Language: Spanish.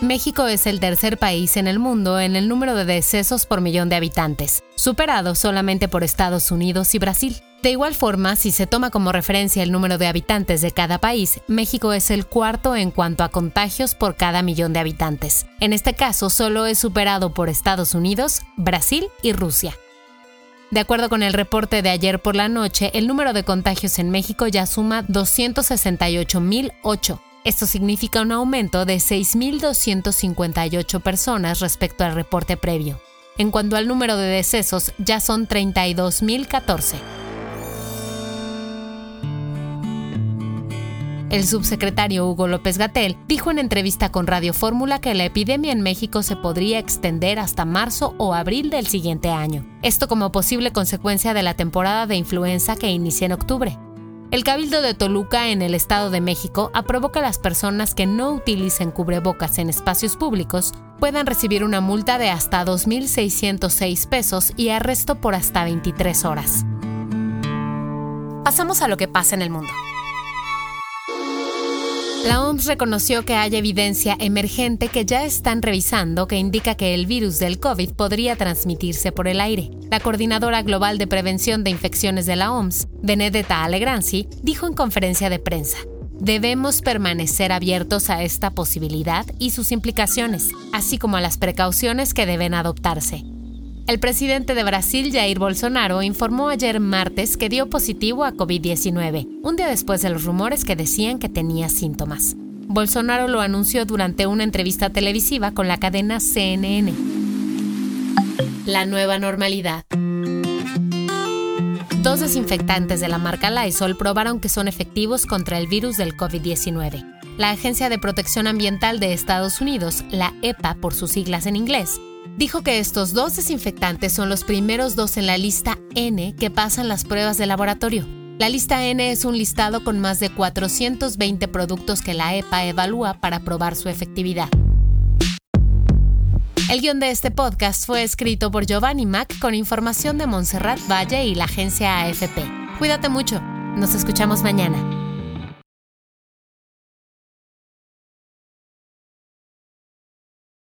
México es el tercer país en el mundo en el número de decesos por millón de habitantes, superado solamente por Estados Unidos y Brasil. De igual forma, si se toma como referencia el número de habitantes de cada país, México es el cuarto en cuanto a contagios por cada millón de habitantes. En este caso, solo es superado por Estados Unidos, Brasil y Rusia. De acuerdo con el reporte de ayer por la noche, el número de contagios en México ya suma 268.008. Esto significa un aumento de 6.258 personas respecto al reporte previo. En cuanto al número de decesos, ya son 32.014. El subsecretario Hugo López Gatel dijo en entrevista con Radio Fórmula que la epidemia en México se podría extender hasta marzo o abril del siguiente año. Esto como posible consecuencia de la temporada de influenza que inicia en octubre. El Cabildo de Toluca en el Estado de México aprobó que las personas que no utilicen cubrebocas en espacios públicos puedan recibir una multa de hasta 2.606 pesos y arresto por hasta 23 horas. Pasamos a lo que pasa en el mundo. La OMS reconoció que hay evidencia emergente que ya están revisando que indica que el virus del COVID podría transmitirse por el aire. La coordinadora global de prevención de infecciones de la OMS, Benedetta Alegranzi, dijo en conferencia de prensa, Debemos permanecer abiertos a esta posibilidad y sus implicaciones, así como a las precauciones que deben adoptarse. El presidente de Brasil, Jair Bolsonaro, informó ayer martes que dio positivo a COVID-19, un día después de los rumores que decían que tenía síntomas. Bolsonaro lo anunció durante una entrevista televisiva con la cadena CNN. La nueva normalidad. Dos desinfectantes de la marca Lysol probaron que son efectivos contra el virus del COVID-19. La Agencia de Protección Ambiental de Estados Unidos, la EPA por sus siglas en inglés, dijo que estos dos desinfectantes son los primeros dos en la lista N que pasan las pruebas de laboratorio. La lista N es un listado con más de 420 productos que la EPA evalúa para probar su efectividad. El guion de este podcast fue escrito por Giovanni Mac con información de Montserrat Valle y la agencia AFP. Cuídate mucho. Nos escuchamos mañana.